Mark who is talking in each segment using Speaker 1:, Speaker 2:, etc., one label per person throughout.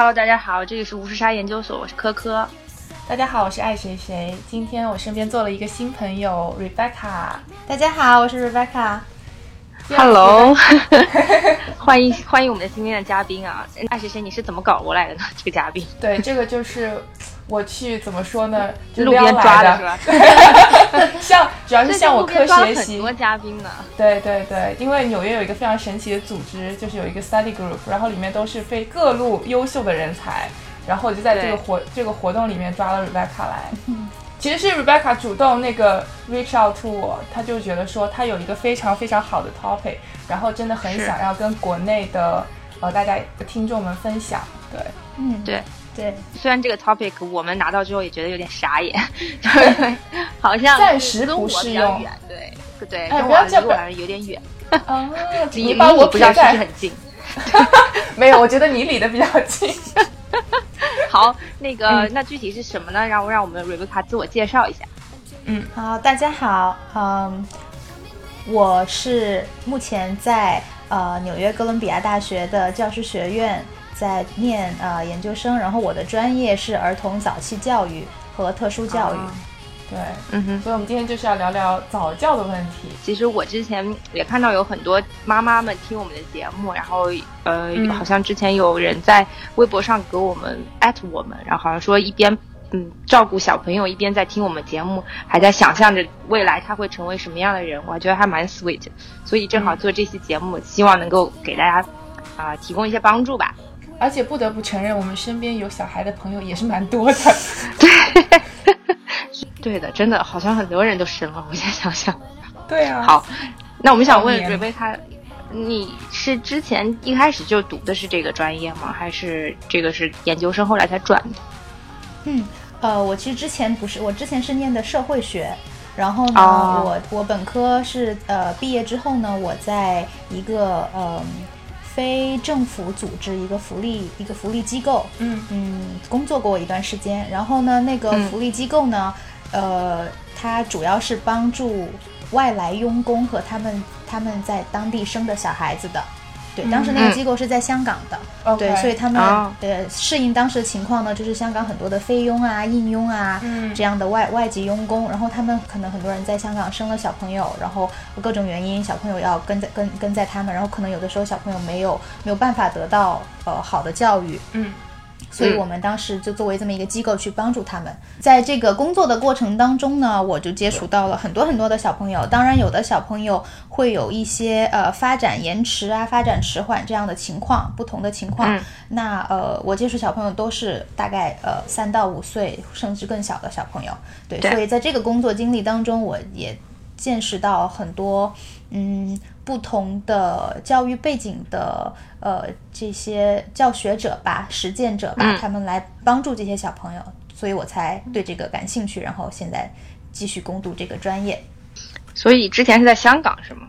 Speaker 1: Hello，大家好，这里是无事沙研究所，我是科科。
Speaker 2: 大家好，我是爱谁谁。今天我身边坐了一个新朋友 Rebecca。
Speaker 3: 大家好，我是 Rebecca。
Speaker 1: Hello，欢迎欢迎我们的今天的嘉宾啊！爱谁谁，你是怎么搞过来的呢？这个嘉宾？
Speaker 2: 对，这个就是我去怎么说呢？
Speaker 1: 路边抓的是吧？
Speaker 2: 向主要是向我科学习。
Speaker 1: 很多嘉宾呢。
Speaker 2: 对对对，因为纽约有一个非常神奇的组织，就是有一个 study group，然后里面都是非各路优秀的人才，然后我就在这个活这个活动里面抓了 Rebecca 来。其实是 Rebecca 主动那个 reach out to 我，她就觉得说她有一个非常非常好的 topic，然后真的很想要跟国内的呃大家听众们分享。对，
Speaker 1: 嗯，对
Speaker 3: 对。
Speaker 1: 虽然这个 topic 我们拿到之后也觉得有点傻眼，对，好像
Speaker 2: 暂时不适用。
Speaker 1: 对对，跟我离我有点远。
Speaker 2: 哦，
Speaker 1: 离
Speaker 2: 把我
Speaker 1: 不要其实很近。
Speaker 2: 没有，我觉得你离得比较近。
Speaker 1: 好，那个，那具体是什么呢？让让我们 Rebecca 自我介绍一下。
Speaker 3: 嗯，好，大家好，嗯，我是目前在呃纽约哥伦比亚大学的教师学院在念呃研究生，然后我的专业是儿童早期教育和特殊教育。
Speaker 2: 对，嗯哼，所以我们今天就是要聊聊早教的问题。
Speaker 1: 其实我之前也看到有很多妈妈们听我们的节目，然后呃，好像之前有人在微博上给我们艾特我们，然后好像说一边嗯照顾小朋友，一边在听我们节目，还在想象着未来他会成为什么样的人，我觉得还蛮 sweet。所以正好做这期节目，希望能够给大家啊提供一些帮助吧。
Speaker 2: 而且不得不承认，我们身边有小孩的朋友也是蛮多的。
Speaker 1: 对。对的，真的好像很多人都生了。我现在想想，
Speaker 2: 对啊。
Speaker 1: 好，那我们想问瑞贝卡，你是之前一开始就读的是这个专业吗？还是这个是研究生后来才转的？
Speaker 3: 嗯，呃，我其实之前不是，我之前是念的社会学，然后呢，我我本科是呃毕业之后呢，我在一个呃。非政府组织一个福利一个福利机构，嗯嗯，工作过一段时间。然后呢，那个福利机构呢，呃，它主要是帮助外来佣工和他们他们在当地生的小孩子的。对，当时那个机构是在香港的，对，所以他们呃适应当时的情况呢，就是香港很多的菲佣啊、印佣啊这样的外外籍佣工，然后他们可能很多人在香港生了小朋友，然后各种原因小朋友要跟在跟跟在他们，然后可能有的时候小朋友没有没有办法得到呃好的教育，
Speaker 2: 嗯。
Speaker 3: 所以我们当时就作为这么一个机构去帮助他们，在这个工作的过程当中呢，我就接触到了很多很多的小朋友。当然，有的小朋友会有一些呃发展延迟啊、发展迟缓这样的情况，不同的情况。那呃，我接触小朋友都是大概呃三到五岁甚至更小的小朋友。对，所以在这个工作经历当中，我也见识到很多嗯。不同的教育背景的呃这些教学者吧、实践者吧，他们来帮助这些小朋友，所以我才对这个感兴趣，然后现在继续攻读这个专业。
Speaker 1: 所以之前是在香港是吗？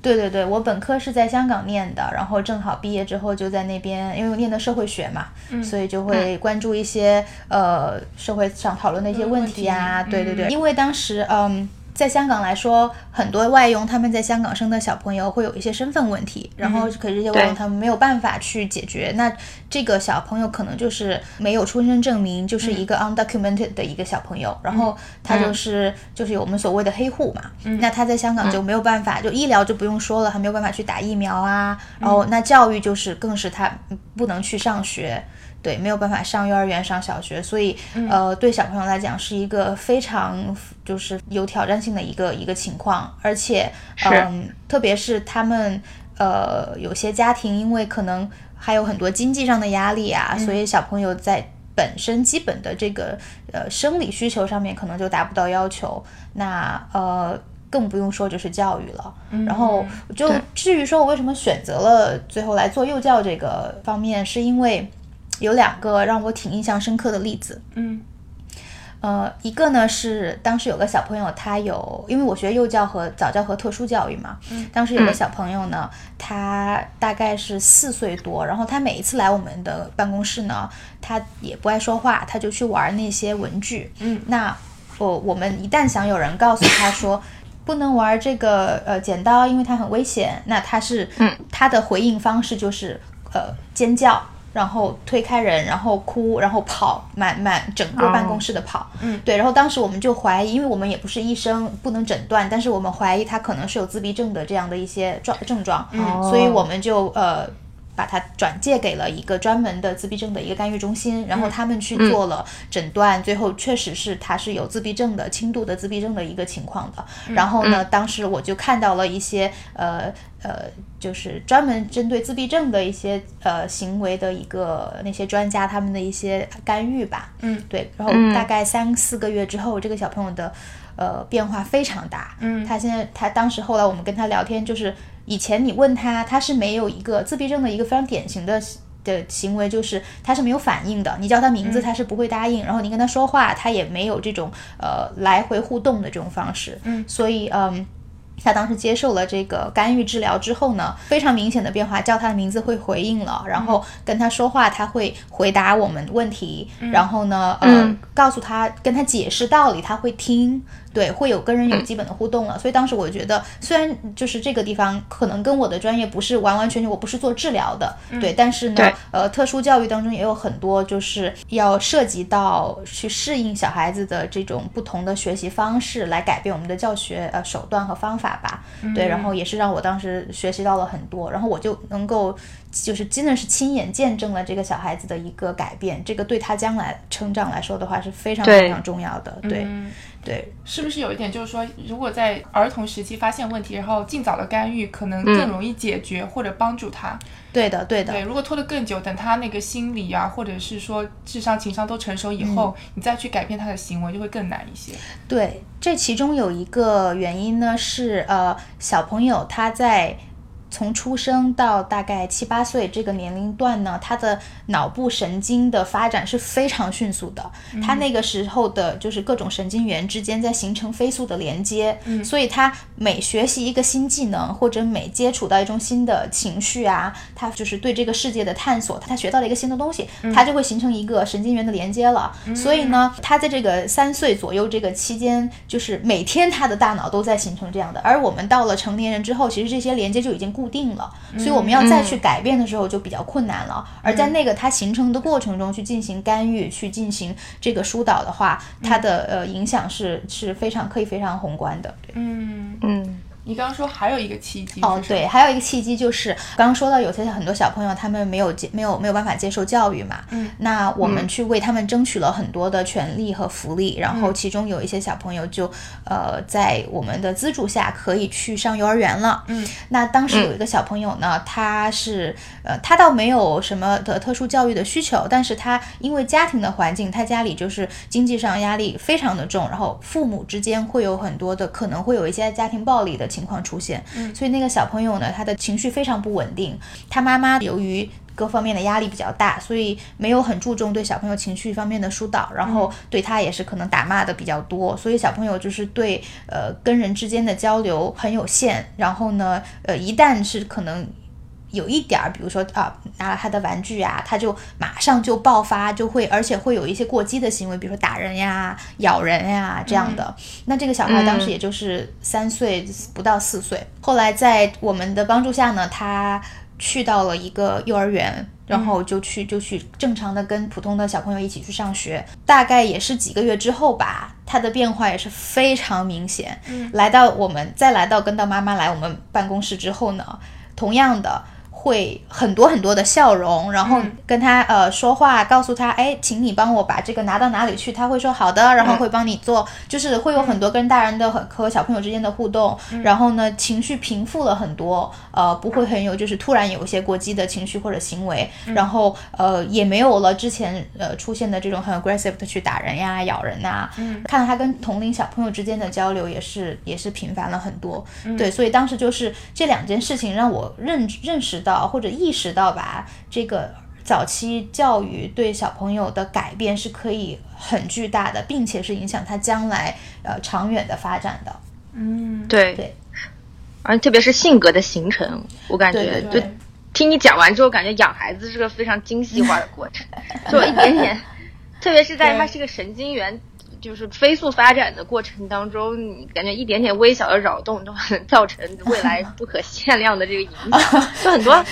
Speaker 3: 对对对，我本科是在香港念的，然后正好毕业之后就在那边，因为我念的社会学嘛，所以就会关注一些呃社会上讨论的一些问题啊。对对对，因为当时嗯。在香港来说，很多外佣他们在香港生的小朋友会有一些身份问题，然后可是这些外佣他们没有办法去解决。那这个小朋友可能就是没有出生证明，就是一个 undocumented 的一个小朋友，然后他就是就是有我们所谓的黑户嘛。那他在香港就没有办法，就医疗就不用说了，他没有办法去打疫苗啊。然后那教育就是更是他不能去上学。对，没有办法上幼儿园、上小学，所以呃，对小朋友来讲是一个非常就是有挑战性的一个一个情况，而且嗯，特别是他们呃有些家庭因为可能还有很多经济上的压力啊，所以小朋友在本身基本的这个呃生理需求上面可能就达不到要求，那呃更不用说就是教育了。然后就至于说我为什么选择了最后来做幼教这个方面，是因为。有两个让我挺印象深刻的例子，
Speaker 2: 嗯，
Speaker 3: 呃，一个呢是当时有个小朋友，他有，因为我学幼教和早教和特殊教育嘛，嗯，当时有个小朋友呢，他大概是四岁多，然后他每一次来我们的办公室呢，他也不爱说话，他就去玩那些文具，
Speaker 2: 嗯，
Speaker 3: 那我我们一旦想有人告诉他说不能玩这个呃剪刀，因为它很危险，那他是，
Speaker 1: 嗯，
Speaker 3: 他的回应方式就是呃尖叫。然后推开人，然后哭，然后跑，满满整个办公室的跑。
Speaker 2: 嗯，
Speaker 3: 对。然后当时我们就怀疑，因为我们也不是医生，不能诊断，但是我们怀疑他可能是有自闭症的这样的一些状症状，所以我们就呃。把他转借给了一个专门的自闭症的一个干预中心，然后他们去做了诊断，最后确实是他是有自闭症的轻度的自闭症的一个情况的。然后呢，当时我就看到了一些呃呃，就是专门针对自闭症的一些呃行为的一个那些专家他们的一些干预吧。
Speaker 2: 嗯，
Speaker 3: 对。然后大概三四个月之后，这个小朋友的呃变化非常大。
Speaker 2: 嗯，
Speaker 3: 他现在他当时后来我们跟他聊天就是。以前你问他，他是没有一个自闭症的一个非常典型的的行为，就是他是没有反应的。你叫他名字，他是不会答应；然后你跟他说话，他也没有这种呃来回互动的这种方式。
Speaker 2: 嗯，
Speaker 3: 所以嗯。他当时接受了这个干预治疗之后呢，非常明显的变化，叫他的名字会回应了，然后跟他说话他会回答我们问题，然后呢，呃，告诉他跟他解释道理他会听，对，会有跟人有基本的互动了。所以当时我觉得，虽然就是这个地方可能跟我的专业不是完完全全，我不是做治疗的，对，但是呢，呃，特殊教育当中也有很多就是要涉及到去适应小孩子的这种不同的学习方式，来改变我们的教学呃手段和方法。吧，对，然后也是让我当时学习到了很多，然后我就能够，就是真的是亲眼见证了这个小孩子的一个改变，这个对他将来成长来说的话是非常非常重要的，对，对，
Speaker 2: 是不是有一点就是说，如果在儿童时期发现问题，然后尽早的干预，可能更容易解决或者帮助他？
Speaker 3: 对的，对的。
Speaker 2: 对，如果拖得更久，等他那个心理啊，或者是说智商、情商都成熟以后，你再去改变他的行为，就会更难一些。
Speaker 3: 对，这其中有一个原因呢，是呃，小朋友他在。从出生到大概七八岁这个年龄段呢，他的脑部神经的发展是非常迅速的。他那个时候的就是各种神经元之间在形成飞速的连接，所以他每学习一个新技能，或者每接触到一种新的情绪啊，他就是对这个世界的探索，他学到了一个新的东西，他就会形成一个神经元的连接了。所以呢，他在这个三岁左右这个期间，就是每天他的大脑都在形成这样的。而我们到了成年人之后，其实这些连接就已经固。固定了，所以我们要再去改变的时候就比较困难了。而在那个它形成的过程中去进行干预、去进行这个疏导的话，它的呃影响是是非常可以非常宏观的。
Speaker 2: 嗯
Speaker 1: 嗯。
Speaker 2: 你刚刚说还有一个契机
Speaker 3: 哦，对，还有一个契机就是刚刚说到有些很多小朋友他们没有接没有没有办法接受教育嘛，
Speaker 2: 嗯，
Speaker 3: 那我们去为他们争取了很多的权利和福利，然后其中有一些小朋友就呃在我们的资助下可以去上幼儿园了，
Speaker 2: 嗯，
Speaker 3: 那当时有一个小朋友呢，他是呃他倒没有什么的特殊教育的需求，但是他因为家庭的环境，他家里就是经济上压力非常的重，然后父母之间会有很多的可能会有一些家庭暴力的。情况出现，所以那个小朋友呢，他的情绪非常不稳定。他妈妈由于各方面的压力比较大，所以没有很注重对小朋友情绪方面的疏导，然后对他也是可能打骂的比较多。所以小朋友就是对呃跟人之间的交流很有限。然后呢，呃，一旦是可能。有一点儿，比如说啊，拿了他的玩具啊，他就马上就爆发，就会，而且会有一些过激的行为，比如说打人呀、咬人呀这样的。那这个小孩当时也就是三岁不到四岁。后来在我们的帮助下呢，他去到了一个幼儿园，然后就去就去正常的跟普通的小朋友一起去上学。大概也是几个月之后吧，他的变化也是非常明显。
Speaker 2: 嗯，
Speaker 3: 来到我们再来到跟到妈妈来我们办公室之后呢，同样的。会很多很多的笑容，然后跟他呃说话，告诉他，哎，请你帮我把这个拿到哪里去，他会说好的，然后会帮你做，就是会有很多跟大人的和和小朋友之间的互动，然后呢，情绪平复了很多，呃，不会很有就是突然有一些过激的情绪或者行为，然后呃也没有了之前呃出现的这种很 aggressive 的去打人呀、咬人呐，看到他跟同龄小朋友之间的交流也是也是频繁了很多，对，所以当时就是这两件事情让我认认识到。或者意识到吧，这个早期教育对小朋友的改变是可以很巨大的，并且是影响他将来呃长远的发展的。
Speaker 2: 嗯，
Speaker 1: 对
Speaker 3: 对，
Speaker 1: 而特别是性格的形成，我感觉
Speaker 3: 就
Speaker 1: 听你讲完之后，感觉养孩子是个非常精细化的过程，就一点点，特别是在他是个神经元。就是飞速发展的过程当中，你感觉一点点微小的扰动都能造成未来 不可限量的这个影响。就很多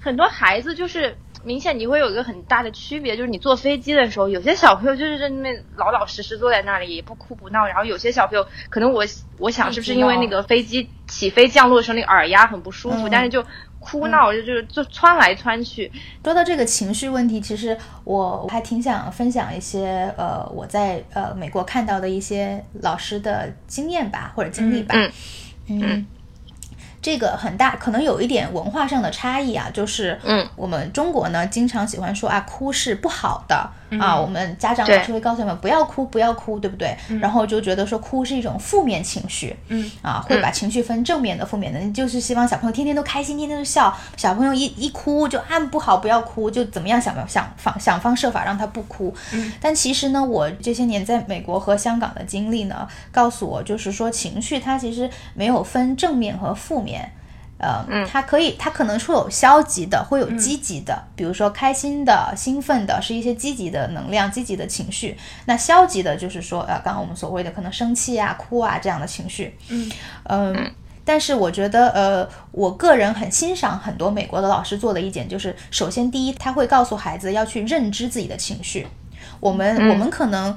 Speaker 1: 很多孩子就是明显你会有一个很大的区别，就是你坐飞机的时候，有些小朋友就是在那边老老实实坐在那里，也不哭不闹，然后有些小朋友可能我我想是不是因为那个飞机起飞降落的时候那个耳压很不舒服，但是就。哭闹就就就窜来窜去。
Speaker 3: 说到这个情绪问题，其实我还挺想分享一些呃我在呃美国看到的一些老师的经验吧，或者经历吧。嗯。这个很大，可能有一点文化上的差异啊，就是，
Speaker 1: 嗯，
Speaker 3: 我们中国呢，经常喜欢说啊，哭是不好的啊，我们家长老师会告诉我们不要哭，不要哭，对不对？然后就觉得说哭是一种负面情绪，
Speaker 2: 嗯，
Speaker 3: 啊，会把情绪分正面的、负面的，就是希望小朋友天天都开心，天天都笑，小朋友一一哭就按不好，不要哭，就怎么样想想方想方设法让他不哭。但其实呢，我这些年在美国和香港的经历呢，告诉我就是说情绪它其实没有分正面和负面。呃，它可以，它可能会有消极的，会有积极的，比如说开心的、兴奋的，是一些积极的能量、积极的情绪。那消极的，就是说，呃，刚刚我们所谓的可能生气啊、哭啊这样的情绪。
Speaker 2: 嗯
Speaker 3: 嗯，但是我觉得，呃，我个人很欣赏很多美国的老师做的一点，就是首先第一，他会告诉孩子要去认知自己的情绪。我们我们可能。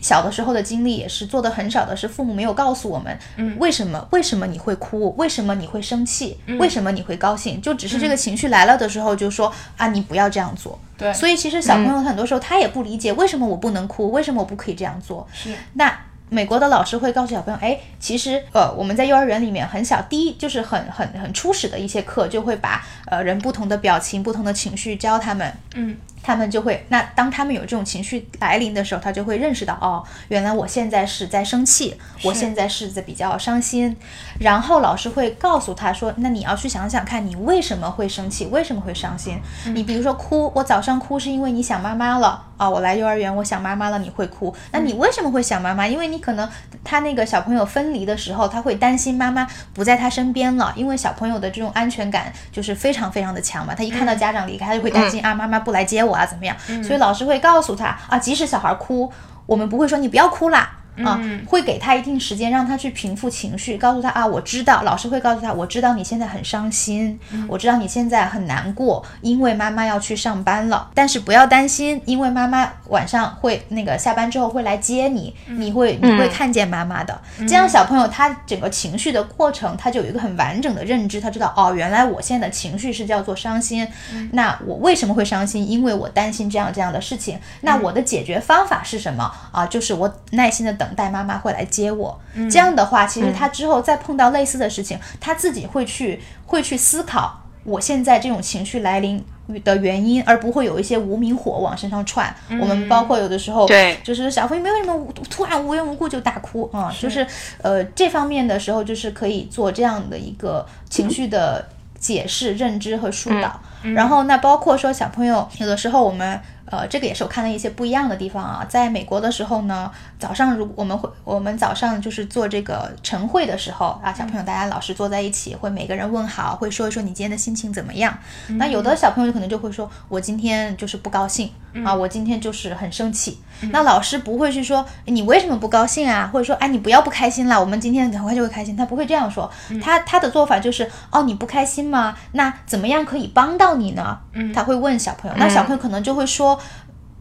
Speaker 3: 小的时候的经历也是做的很少的，是父母没有告诉我们，为什么为什么你会哭，为什么你会生气，为什么你会高兴，就只是这个情绪来了的时候就说啊，你不要这样做。
Speaker 2: 对，
Speaker 3: 所以其实小朋友很多时候他也不理解为什么我不能哭，为什么我不可以这样做。
Speaker 2: 是，
Speaker 3: 那。美国的老师会告诉小朋友，哎，其实呃，我们在幼儿园里面很小，第一就是很很很初始的一些课，就会把呃人不同的表情、不同的情绪教他们，
Speaker 2: 嗯，
Speaker 3: 他们就会，那当他们有这种情绪来临的时候，他就会认识到，哦，原来我现在是在生气，我现在是在比较伤心，然后老师会告诉他说，那你要去想想看，你为什么会生气，为什么会伤心？你比如说哭，我早上哭是因为你想妈妈了。啊，我来幼儿园，我想妈妈了，你会哭。那你为什么会想妈妈？因为你可能他那个小朋友分离的时候，他会担心妈妈不在他身边了。因为小朋友的这种安全感就是非常非常的强嘛。他一看到家长离开，他就会担心啊，妈妈不来接我啊，怎么样？所以老师会告诉他啊，即使小孩哭，我们不会说你不要哭啦。啊，会给他一定时间，让他去平复情绪，告诉他啊，我知道，老师会告诉他，我知道你现在很伤心，我知道你现在很难过，因为妈妈要去上班了，但是不要担心，因为妈妈晚上会那个下班之后会来接你，你会你会看见妈妈的。这样小朋友他整个情绪的过程，他就有一个很完整的认知，他知道哦，原来我现在的情绪是叫做伤心，那我为什么会伤心？因为我担心这样这样的事情，那我的解决方法是什么啊？就是我耐心的等。等待妈妈会来接我，这样的话，其实他之后再碰到类似的事情，他自己会去会去思考，我现在这种情绪来临的原因，而不会有一些无名火往身上窜。我们包括有的时候，
Speaker 1: 对，
Speaker 3: 就是小朋友没有什么突然无缘无故就大哭啊，就是呃这方面的时候，就是可以做这样的一个情绪的解释、认知和疏导。然后那包括说小朋友有的时候我们。呃，这个也是我看到一些不一样的地方啊。在美国的时候呢，早上如我们会我们早上就是做这个晨会的时候啊，小朋友大家老师坐在一起，会每个人问好，会说一说你今天的心情怎么样。那有的小朋友可能就会说，我今天就是不高兴啊，我今天就是很生气。那老师不会去说你为什么不高兴啊，或者说哎你不要不开心了，我们今天很快就会开心。他不会这样说，他他的做法就是哦你不开心吗？那怎么样可以帮到你呢？他会问小朋友，那小朋友可能就会说。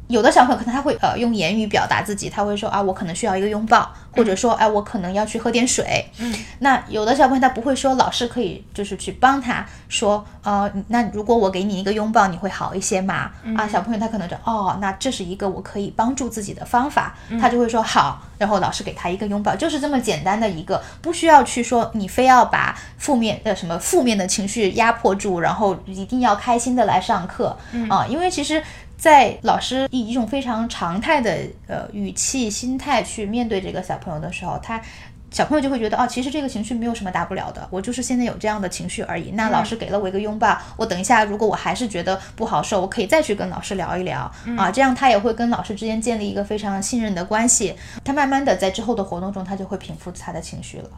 Speaker 3: 有的小朋友可能他会呃用言语表达自己，他会说啊我可能需要一个拥抱，或者说哎我可能要去喝点水。
Speaker 2: 嗯，
Speaker 3: 那有的小朋友他不会说，老师可以就是去帮他说，呃那如果我给你一个拥抱，你会好一些吗？啊小朋友他可能就哦那这是一个我可以帮助自己的方法，他就会说好，然后老师给他一个拥抱，就是这么简单的一个，不需要去说你非要把负面的什么负面的情绪压迫住，然后一定要开心的来上课啊，因为其实。在老师以一种非常常态的呃语气、心态去面对这个小朋友的时候，他小朋友就会觉得哦，其实这个情绪没有什么大不了的，我就是现在有这样的情绪而已。那老师给了我一个拥抱，我等一下如果我还是觉得不好受，我可以再去跟老师聊一聊啊，这样他也会跟老师之间建立一个非常信任的关系。他慢慢的在之后的活动中，他就会平复他的情绪了。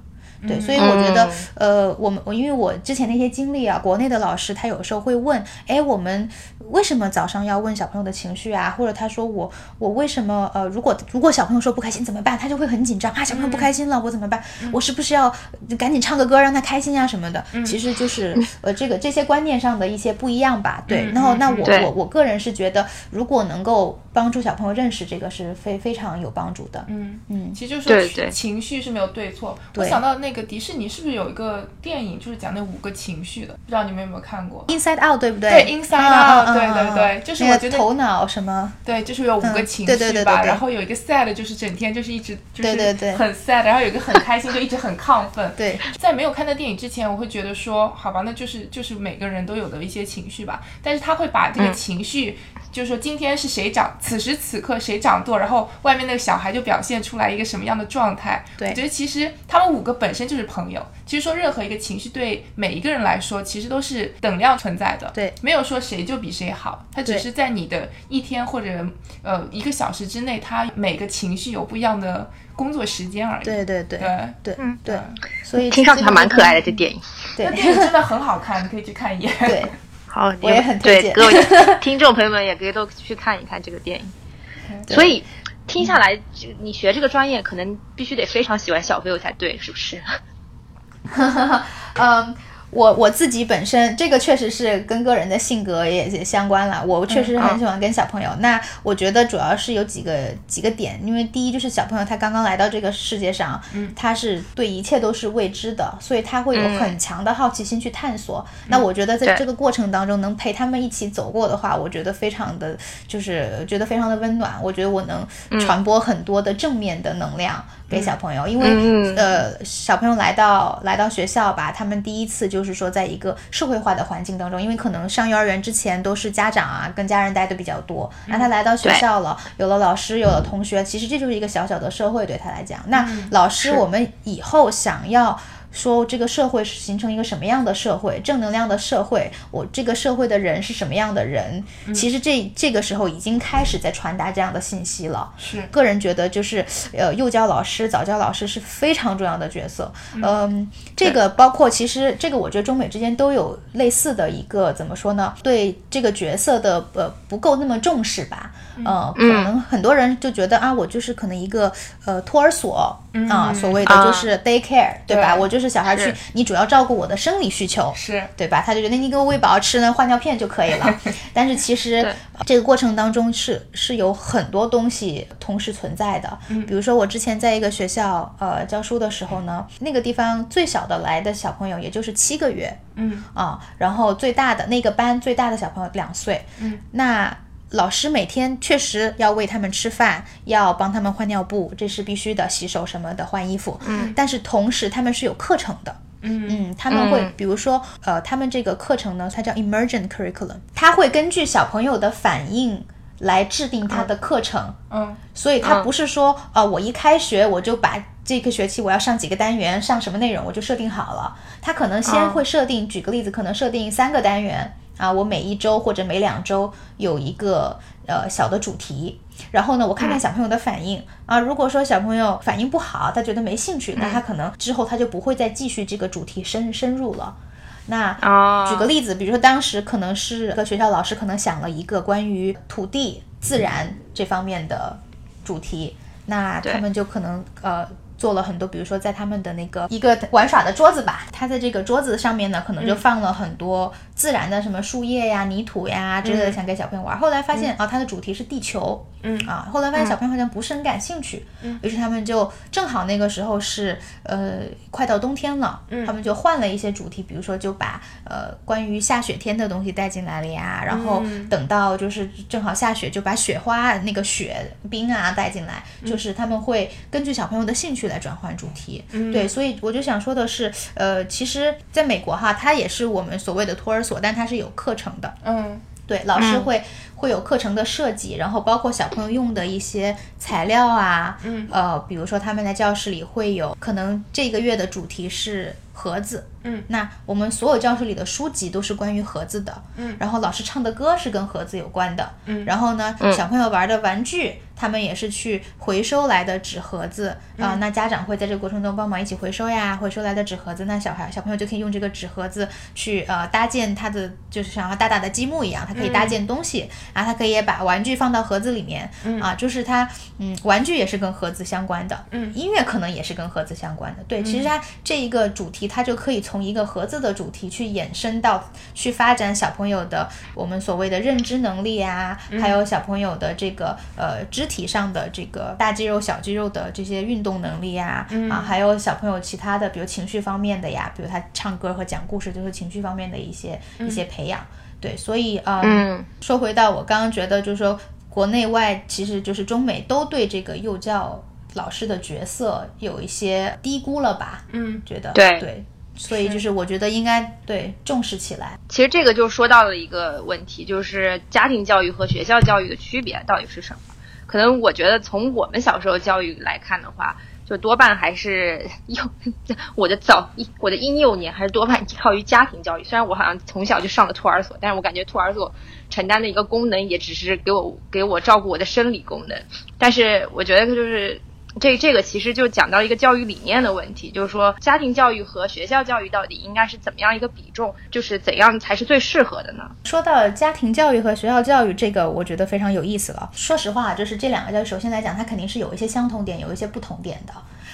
Speaker 3: 对，所以我觉得，呃，我们我因为我之前那些经历啊，国内的老师他有时候会问，哎，我们为什么早上要问小朋友的情绪啊？或者他说我我为什么呃，如果如果小朋友说不开心怎么办？他就会很紧张啊，小朋友不开心了，我怎么办？我是不是要赶紧唱个歌让他开心啊什么的？其实就是呃，这个这些观念上的一些不一样吧。对，然后那我我我个人是觉得，如果能够帮助小朋友认识这个，是非非常有帮助的。
Speaker 2: 嗯嗯，其实就是情绪是没有对错。我想到那个迪士尼是不是有一个电影，就是讲那五个情绪的？不知道你们有没有看过
Speaker 3: ？Inside Out，对不对？
Speaker 2: 对，Inside Out，对对对，就是我觉得
Speaker 3: 头脑什么？
Speaker 2: 对，就是有五个情绪吧。然后有一个 sad，就是整天就是一直就是很 sad，然后有一个很开心，就一直很亢奋。
Speaker 3: 对，
Speaker 2: 在没有看那电影之前，我会觉得说，好吧，那就是就是每个人都有的一些情绪吧。但是他会把这个情绪。就是说，今天是谁掌，此时此刻谁掌舵，然后外面那个小孩就表现出来一个什么样的状态？
Speaker 3: 对，
Speaker 2: 我觉得其实他们五个本身就是朋友。其实说任何一个情绪对每一个人来说，其实都是等量存在的。
Speaker 3: 对，
Speaker 2: 没有说谁就比谁好，他只是在你的一天或者呃一个小时之内，他每个情绪有不一样的工作时间而已。
Speaker 3: 对对对对对对，所以
Speaker 1: 听上去还蛮可爱的这电影。
Speaker 2: 那电影真的很好看，你可以去看一眼。
Speaker 3: 对。
Speaker 1: 好，
Speaker 3: 我也很推荐
Speaker 1: 各位 听众朋友们，也可以都去看一看这个电影。所以听下来，你学这个专业，可能必须得非常喜欢小朋友才对，是不是？
Speaker 3: 嗯。我我自己本身这个确实是跟个人的性格也也相关了。我确实很喜欢跟小朋友。那我觉得主要是有几个几个点，因为第一就是小朋友他刚刚来到这个世界上，他是对一切都是未知的，所以他会有很强的好奇心去探索。那我觉得在这个过程当中能陪他们一起走过的话，我觉得非常的就是觉得非常的温暖。我觉得我能传播很多的正面的能量。给小朋友，因为呃，小朋友来到来到学校吧，他们第一次就是说，在一个社会化的环境当中，因为可能上幼儿园之前都是家长啊跟家人待的比较多，那他来到学校了，有了老师，有了同学，其实这就是一个小小的社会对他来讲。那老师，我们以后想要。说这个社会是形成一个什么样的社会，正能量的社会，我这个社会的人是什么样的人？其实这这个时候已经开始在传达这样的信息了。
Speaker 2: 是，
Speaker 3: 个人觉得就是呃，幼教老师、早教老师是非常重要的角色。嗯，这个包括其实这个，我觉得中美之间都有类似的一个怎么说呢？对这个角色的呃不够那么重视吧。呃，可能很多人就觉得啊，我就是可能一个呃托儿所啊，所谓的就是 daycare，对吧？我就是小孩去，你主要照顾我的生理需求，
Speaker 2: 是
Speaker 3: 对吧？他就觉得你给我喂饱吃呢，换尿片就可以了。但是其实这个过程当中是是有很多东西同时存在的。比如说我之前在一个学校呃教书的时候呢，那个地方最小的来的小朋友也就是七个月，
Speaker 2: 嗯
Speaker 3: 啊，然后最大的那个班最大的小朋友两岁，
Speaker 2: 嗯，
Speaker 3: 那。老师每天确实要喂他们吃饭，要帮他们换尿布，这是必须的，洗手什么的，换衣服。
Speaker 1: 嗯，
Speaker 3: 但是同时他们是有课程的。
Speaker 2: 嗯
Speaker 3: 嗯，他们会比如说，呃，他们这个课程呢，它叫 emergent curriculum，它会根据小朋友的反应来制定他的课程。
Speaker 2: 嗯，
Speaker 3: 所以它不是说，呃，我一开学我就把这个学期我要上几个单元，上什么内容我就设定好了。他可能先会设定，举个例子，可能设定三个单元。啊，我每一周或者每两周有一个呃小的主题，然后呢，我看看小朋友的反应啊。如果说小朋友反应不好，他觉得没兴趣，那他可能之后他就不会再继续这个主题深深入了。那举个例子，比如说当时可能是个学校老师可能想了一个关于土地自然这方面的主题，那他们就可能呃。做了很多，比如说在他们的那个一个玩耍的桌子吧，他在这个桌子上面呢，可能就放了很多自然的什么树叶呀、泥土呀之类的，想给小朋友玩。后来发现啊，它的主题是地球，
Speaker 2: 嗯。
Speaker 3: 啊，后来发现小朋友好像不是很感兴趣，
Speaker 2: 嗯，
Speaker 3: 于是他们就正好那个时候是呃快到冬天了，
Speaker 2: 嗯，
Speaker 3: 他们就换了一些主题，比如说就把呃关于下雪天的东西带进来了呀，然后等到就是正好下雪，就把雪花那个雪冰啊带进来，就是他们会根据小朋友的兴趣。来转换主题，对，所以我就想说的是，呃，其实在美国哈，它也是我们所谓的托儿所，但它是有课程的，
Speaker 2: 嗯，
Speaker 3: 对，老师会会有课程的设计，然后包括小朋友用的一些材料啊，
Speaker 2: 嗯，
Speaker 3: 呃，比如说他们在教室里会有可能这个月的主题是盒子，
Speaker 2: 嗯，
Speaker 3: 那我们所有教室里的书籍都是关于盒子的，
Speaker 2: 嗯，
Speaker 3: 然后老师唱的歌是跟盒子有关的，
Speaker 2: 嗯，
Speaker 3: 然后呢，小朋友玩的玩具，他们也是去回收来的纸盒子。啊，那家长会在这个过程中帮忙一起回收呀，回收来的纸盒子，那小孩小朋友就可以用这个纸盒子去呃搭建他的，就是像大大的积木一样，他可以搭建东西，然后他可以把玩具放到盒子里面，啊，就是他嗯，玩具也是跟盒子相关的，
Speaker 2: 嗯，
Speaker 3: 音乐可能也是跟盒子相关的，对，其实它这一个主题，它就可以从一个盒子的主题去衍生到去发展小朋友的我们所谓的认知能力啊，还有小朋友的这个呃肢体上的这个大肌肉、小肌肉的这些运动能力呀，啊，还有小朋友其他的，比如情绪方面的呀，比如他唱歌和讲故事，就是情绪方面的一些一些培养。对，所以呃，
Speaker 1: 嗯。
Speaker 3: 说回到我刚刚觉得，就是说国内外其实就是中美都对这个幼教老师的角色有一些低估了吧？
Speaker 2: 嗯，
Speaker 3: 觉得
Speaker 1: 对
Speaker 3: 对，所以就是我觉得应该对重视起来。
Speaker 1: 其实这个就说到了一个问题，就是家庭教育和学校教育的区别到底是什么？可能我觉得从我们小时候教育来看的话，就多半还是幼 我的早我的婴幼年还是多半依靠于家庭教育。虽然我好像从小就上了托儿所，但是我感觉托儿所 承担的一个功能也只是给我给我照顾我的生理功能。但是我觉得就是这这个其实就讲到一个教育理念的问题，就是说家庭教育和学校教育到底应该是怎么样一个比重，就是怎样才是最适合的呢？
Speaker 3: 说到家庭教育和学校教育，这个我觉得非常有意思了。说实话，就是这两个教育，首先来讲，它肯定是有一些相同点，有一些不同点的。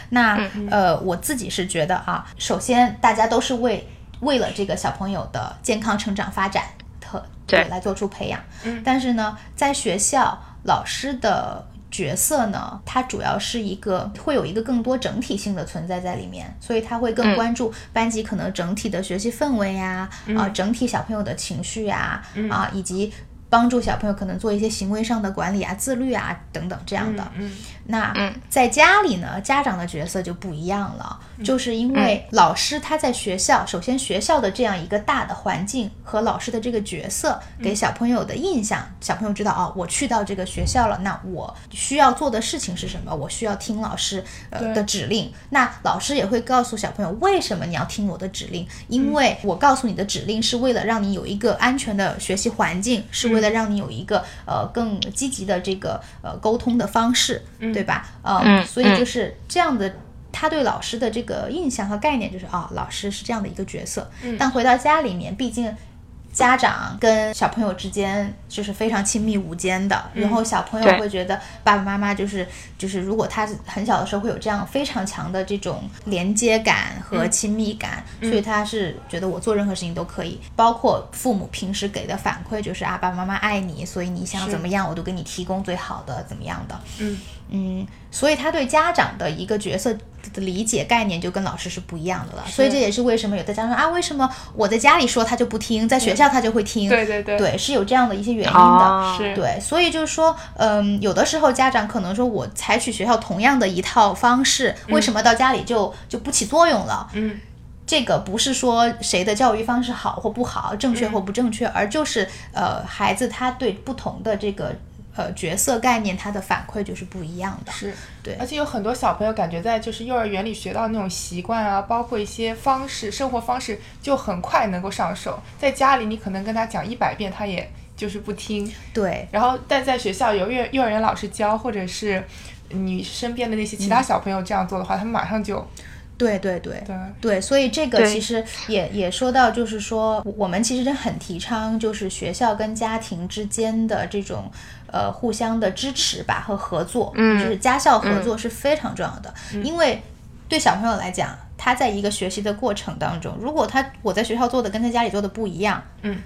Speaker 3: 那、呃，我自己是觉得啊，首先大家都是为为了这个小朋友的健康成长发展特
Speaker 1: 对
Speaker 3: 来做出培养。但是呢，在学校老师的角色呢，它主要是一个会有一个更多整体性的存在在里面，所以他会更关注班级可能整体的学习氛围呀，啊、整体小朋友的情绪呀，啊，以及帮助小朋友可能做一些行为上的管理啊、自律啊等等这样的。
Speaker 2: 嗯
Speaker 3: 那
Speaker 1: 嗯
Speaker 3: 在家里呢，家长的角色就不一样了，就是因为老师他在学校，首先学校的这样一个大的环境和老师的这个角色给小朋友的印象，小朋友知道哦，我去到这个学校了，那我需要做的事情是什么？我需要听老师呃的指令。那老师也会告诉小朋友为什么你要听我的指令，因为我告诉你的指令是为了让你有一个安全的学习环境，是为了让你有一个呃更积极的这个呃沟通的方式，对吧？呃，
Speaker 1: 嗯
Speaker 3: 所以就是这样的。他对老师的这个印象和概念就是啊、老师是这样的一个角色。但回到家里面，毕竟家长跟小朋友之间就是非常亲密无间的，然后小朋友会觉得爸爸妈妈就是就是，如果他很小的时候会有这样非常强的这种连接感和亲密感，所以他是觉得我做任何事情都可以，包括父母平时给的反馈就是啊，爸爸妈妈爱你，所以你想怎么样，我都给你提供最好的，怎么样的。
Speaker 2: 嗯。
Speaker 3: 嗯，所以他对家长的一个角色的理解概念就跟老师是不一样的了。所以这也是为什么有的家长说啊，为什么我在家里说他就不听，在学校他就会听？
Speaker 2: 对对对
Speaker 3: 对，是有这样的一些原因的。
Speaker 1: 哦
Speaker 2: 是
Speaker 3: 对，所以就是说，嗯，有的时候家长可能说我采取学校同样的一套方式，为什么到家里就就不起作用了？
Speaker 2: 嗯
Speaker 3: 这个不是说谁的教育方式好或不好，正确或不正确，而就是呃，孩子他对不同的这个呃角色概念，他的反馈就是不一样的。
Speaker 2: 是，
Speaker 3: 对
Speaker 2: 而且有很多小朋友感觉在就是幼儿园里学到那种习惯啊，包括一些方式、生活方式，就很快能够上手。在家里你可能跟他讲一百遍，他也就是不听。
Speaker 3: 对，
Speaker 2: 然后，但在学校有幼幼儿园老师教，或者是你身边的那些其他小朋友这样做的话，他们马上就
Speaker 3: 对对对
Speaker 2: 对
Speaker 3: 对，所以这个其实也也说到，就是说我们其实很提倡，就是学校跟家庭之间的这种呃互相的支持吧和合作，
Speaker 1: 嗯。
Speaker 3: 就是家校合作是非常重要的，因为对小朋友来讲，他在一个学习的过程当中，如果他我在学校做的跟他家里做的不一样，
Speaker 2: 嗯，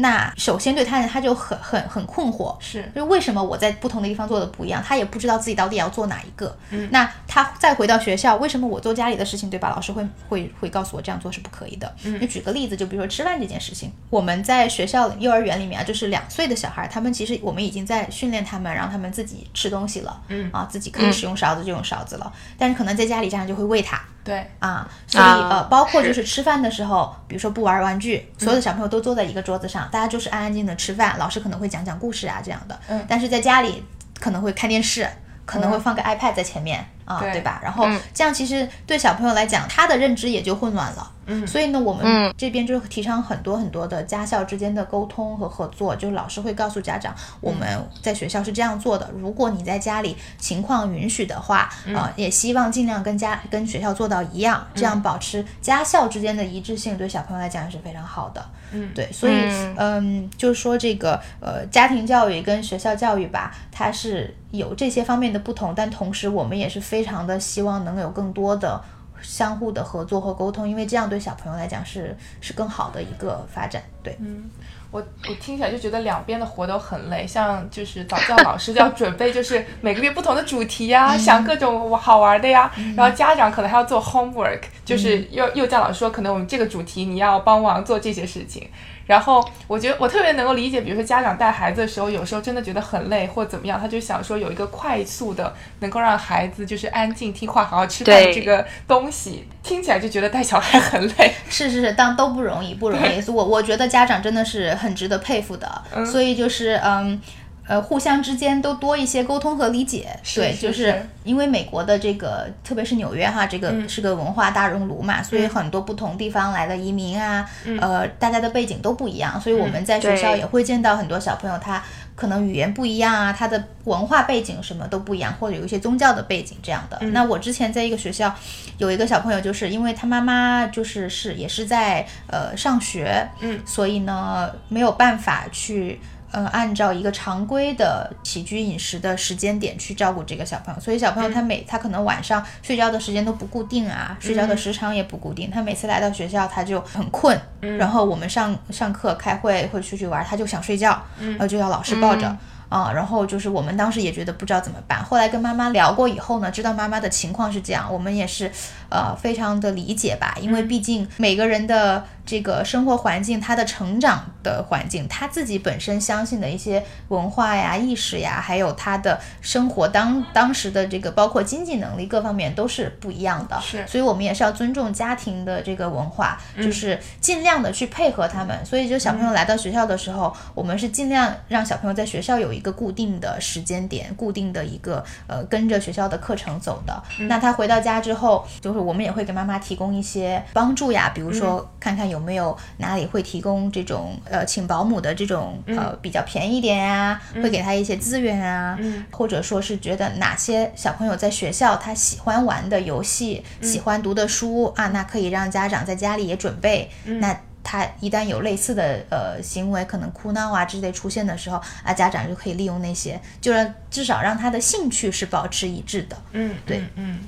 Speaker 3: 那首先对他人他就很很很困惑，
Speaker 2: 是
Speaker 3: 就是为什么我在不同的地方做的不一样，他也不知道自己到底要做哪一个。嗯，那他再回到学校，为什么我做家里的事情，对吧？老师会会会告诉我这样做是不可以的。嗯，就举个例子，就比如说吃饭这件事情，我们在学校幼儿园里面啊，就是两岁的小孩，他们其实我们已经在训练他们，让他们自己吃东西了。
Speaker 2: 嗯
Speaker 3: 啊，自己可以使用勺子就用勺子了，但是可能在家里家长就会喂他。
Speaker 2: 对。
Speaker 3: 啊，所以呃，包括就是吃饭的时候，比如说不玩玩具，所有的小朋友都坐在一个桌子上，大家就是安安静静的吃饭，老师可能会讲讲故事啊这样的。
Speaker 2: 嗯，
Speaker 3: 但是在家里可能会看电视，可能会放个 iPad 在前面啊，对吧？然后这样其实对小朋友来讲，他的认知也就混乱了。
Speaker 2: 嗯，
Speaker 3: 所以呢，我们这边就提倡很多很多的家校之间的沟通和合作，就是老师会告诉家长，我们在学校是这样做的。如果你在家里情况允许的话，啊，也希望尽量跟家跟学校做到一样，这样保持家校之间的一致性，对小朋友来讲也是非常好的。
Speaker 2: 嗯，
Speaker 3: 对，所以嗯，就是说这个呃，家庭教育跟学校教育吧，它是有这些方面的不同，但同时我们也是非常的希望能有更多的。相互的合作和沟通，因为这样对小朋友来讲是是更好的一个发展。对，
Speaker 2: 嗯，我我听起来就觉得两边的活都很累，像就是早教老师就要准备就是每个月不同的主题呀，想各种好玩的呀，然后家长可能还要做 homework，就是幼幼教老师说可能我们这个主题你要帮忙做这些事情。然后我觉得我特别能够理解，比如说家长带孩子的时候，有时候真的觉得很累或怎么样，他就想说有一个快速的能够让孩子就是安静听话、好好吃饭的这个东西，听起来就觉得带小孩很累。
Speaker 3: 是是是，但都不容易，不容易。我我觉得家长真的是很值得佩服的。所以就是嗯。呃，互相之间都多一些沟通和理解，对，就是因为美国的这个，特别是纽约哈，这个是个文化大熔炉嘛，所以很多不同地方来的移民啊，呃，大家的背景都不一样，所以我们在学校也会见到很多小朋友，他可能语言不一样啊，他的文化背景什么都不一样，或者有一些宗教的背景这样的。那我之前在一个学校，有一个小朋友，就是因为他妈妈就是是也是在呃上学，
Speaker 2: 嗯，
Speaker 3: 所以呢没有办法去。呃，按照一个常规的起居饮食的时间点去照顾这个小朋友，所以小朋友他每他可能晚上睡觉的时间都不固定啊，睡觉的时长也不固定。他每次来到学校他就很困，然后我们上上课、开会或者出去玩，他就想睡觉，然后就要老师抱着啊。然后就是我们当时也觉得不知道怎么办，后来跟妈妈聊过以后呢，知道妈妈的情况是这样，我们也是呃非常的理解吧，因为毕竟每个人的。这个生活环境，他的成长的环境，他自己本身相信的一些文化呀、意识呀，还有他的生活当当时的这个包括经济能力各方面都是不一样的。
Speaker 2: 是，
Speaker 3: 所以我们也是要尊重家庭的这个文化，就是尽量的去配合他们。所以就小朋友来到学校的时候，我们是尽量让小朋友在学校有一个固定的时间点，固定的一个呃跟着学校的课程走的。那他回到家之后，就是我们也会给妈妈提供一些帮助呀，比如说看看有。有没有哪里会提供这种呃请保姆的这种呃比较便宜点呀？会给他一些资源啊，或者说是觉得哪些小朋友在学校他喜欢玩的游戏、喜欢读的书啊，那可以让家长在家里也准备。那他一旦有类似的呃行为，可能哭闹啊之类出现的时候啊，家长就可以利用那些，就是至少让他的兴趣是保持一致的。
Speaker 2: 嗯，
Speaker 3: 对，
Speaker 2: 嗯。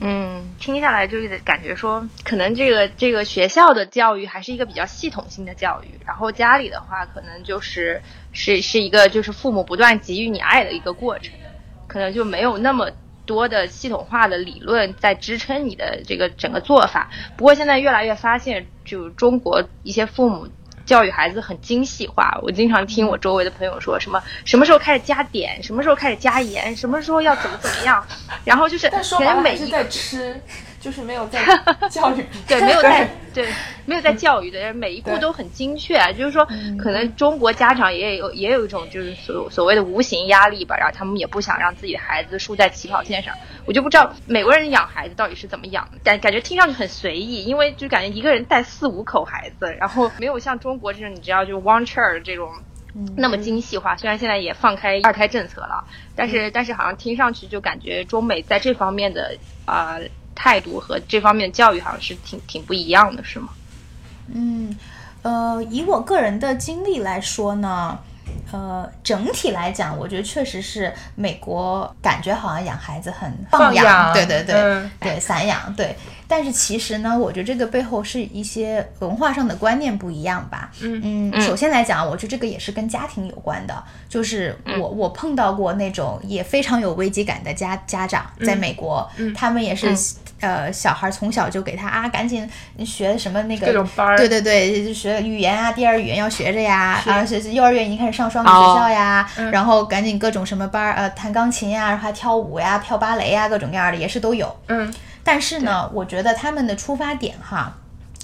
Speaker 1: 嗯，听下来就是感觉说，可能这个这个学校的教育还是一个比较系统性的教育，然后家里的话，可能就是是是一个就是父母不断给予你爱的一个过程，可能就没有那么多的系统化的理论在支撑你的这个整个做法。不过现在越来越发现，就中国一些父母。教育孩子很精细化，我经常听我周围的朋友说什么什么时候开始加碘，什么时候开始加盐，什么时候要怎么怎么样，然后就是
Speaker 2: 说白了每是在吃。就是没有在 教育，
Speaker 1: 对，没有在对，没有在教育的，每一步都很精确。就是说，可能中国家长也有也有一种就是所所谓的无形压力吧，然后他们也不想让自己的孩子输在起跑线上。我就不知道美国人养孩子到底是怎么养，感感觉听上去很随意，因为就感觉一个人带四五口孩子，然后没有像中国这种你知道就 one child 这种那么精细化。虽然现在也放开二胎政策了，但是但是好像听上去就感觉中美在这方面的啊。态度和这方面教育好像是挺挺不一样的，是吗？
Speaker 3: 嗯，呃，以我个人的经历来说呢，呃，整体来讲，我觉得确实是美国感觉好像养孩子很
Speaker 2: 放
Speaker 3: 养，对对对对，散养，对。但是其实呢，我觉得这个背后是一些文化上的观念不一样吧。
Speaker 2: 嗯
Speaker 3: 嗯，首先来讲，我觉得这个也是跟家庭有关的。就是我我碰到过那种也非常有危机感的家家长，在美国，他们也是呃小孩从小就给他啊赶紧学什么那个
Speaker 2: 各种班儿，
Speaker 3: 对对对，学语言啊，第二语言要学着呀，啊是幼儿园已经开始上双语学校呀，然后赶紧各种什么班儿呃弹钢琴呀，然后还跳舞呀，跳芭蕾呀，各种各样的也是都有。
Speaker 2: 嗯。
Speaker 3: 但是呢，我觉得他们的出发点哈，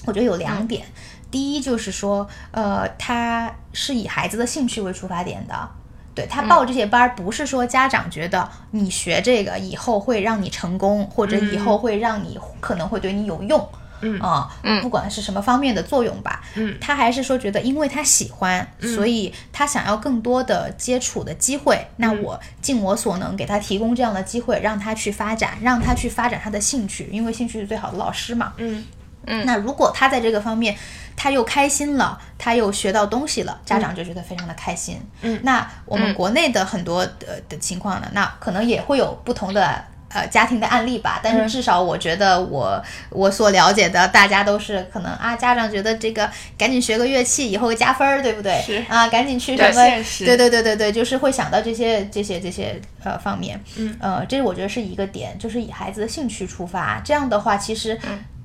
Speaker 3: 我觉得有两点。第一就是说，呃，他是以孩子的兴趣为出发点的，对他报这些班儿，不是说家长觉得你学这个以后会让你成功，或者以后会让你可能会对你有用，
Speaker 2: 嗯
Speaker 3: 啊，不管是什么方面的作用吧，
Speaker 2: 嗯，
Speaker 3: 他还是说觉得因为他喜欢，所以他想要更多的接触的机会，那我尽我所能给他提供这样的机会，让他去发展，让他去发展他的兴趣，因为兴趣是最好的老师嘛，
Speaker 2: 嗯。
Speaker 1: 嗯，
Speaker 3: 那如果他在这个方面。他又开心了，他又学到东西了，家长就觉得非常的开心。
Speaker 2: 嗯，
Speaker 3: 那我们国内的很多的的情况呢，那可能也会有不同的呃家庭的案例吧。但是至少我觉得我我所了解的，大家都是可能啊，家长觉得这个赶紧学个乐器以后加分儿，对不对？
Speaker 2: 是
Speaker 3: 啊，赶紧去什么？对对对对对，就是会想到这些这些这些呃方面。
Speaker 2: 嗯
Speaker 3: 呃，这我觉得是一个点，就是以孩子的兴趣出发，这样的话，其实